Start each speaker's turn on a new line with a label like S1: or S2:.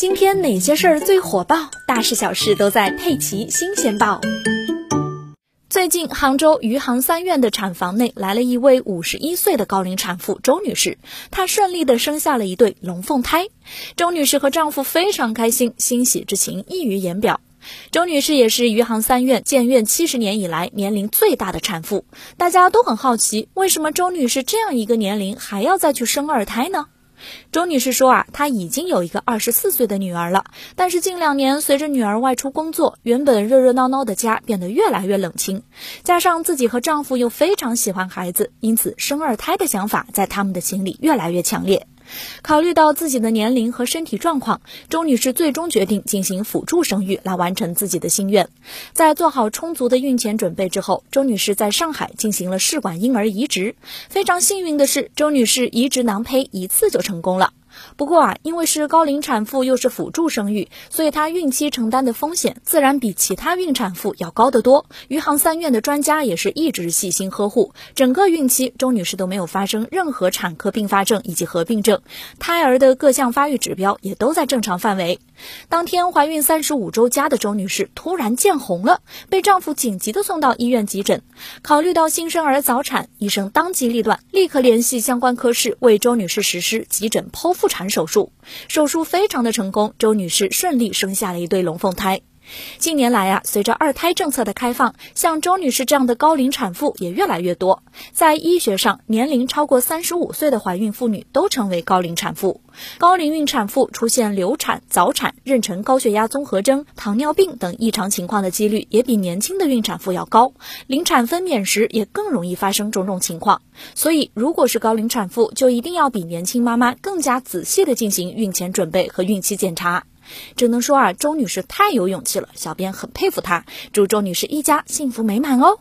S1: 今天哪些事儿最火爆？大事小事都在《佩奇新鲜报》。最近，杭州余杭三院的产房内来了一位五十一岁的高龄产妇周女士，她顺利的生下了一对龙凤胎。周女士和丈夫非常开心，欣喜之情溢于言表。周女士也是余杭三院建院七十年以来年龄最大的产妇，大家都很好奇，为什么周女士这样一个年龄还要再去生二胎呢？周女士说啊，她已经有一个二十四岁的女儿了，但是近两年随着女儿外出工作，原本热热闹闹的家变得越来越冷清，加上自己和丈夫又非常喜欢孩子，因此生二胎的想法在他们的心里越来越强烈。考虑到自己的年龄和身体状况，周女士最终决定进行辅助生育来完成自己的心愿。在做好充足的孕前准备之后，周女士在上海进行了试管婴儿移植。非常幸运的是，周女士移植囊胚一次就成功了。不过啊，因为是高龄产妇又是辅助生育，所以她孕期承担的风险自然比其他孕产妇要高得多。余杭三院的专家也是一直细心呵护，整个孕期周女士都没有发生任何产科并发症以及合并症，胎儿的各项发育指标也都在正常范围。当天怀孕三十五周加的周女士突然见红了，被丈夫紧急的送到医院急诊。考虑到新生儿早产，医生当机立断，立刻联系相关科室为周女士实施急诊剖产手术。手术非常的成功，周女士顺利生下了一对龙凤胎。近年来啊，随着二胎政策的开放，像周女士这样的高龄产妇也越来越多。在医学上，年龄超过三十五岁的怀孕妇女都称为高龄产妇。高龄孕产妇出现流产、早产、妊娠高血压综合征、糖尿病等异常情况的几率也比年轻的孕产妇要高。临产分娩时也更容易发生种种情况。所以，如果是高龄产妇，就一定要比年轻妈妈更加仔细的进行孕前准备和孕期检查。只能说啊，周女士太有勇气了，小编很佩服她。祝周女士一家幸福美满哦。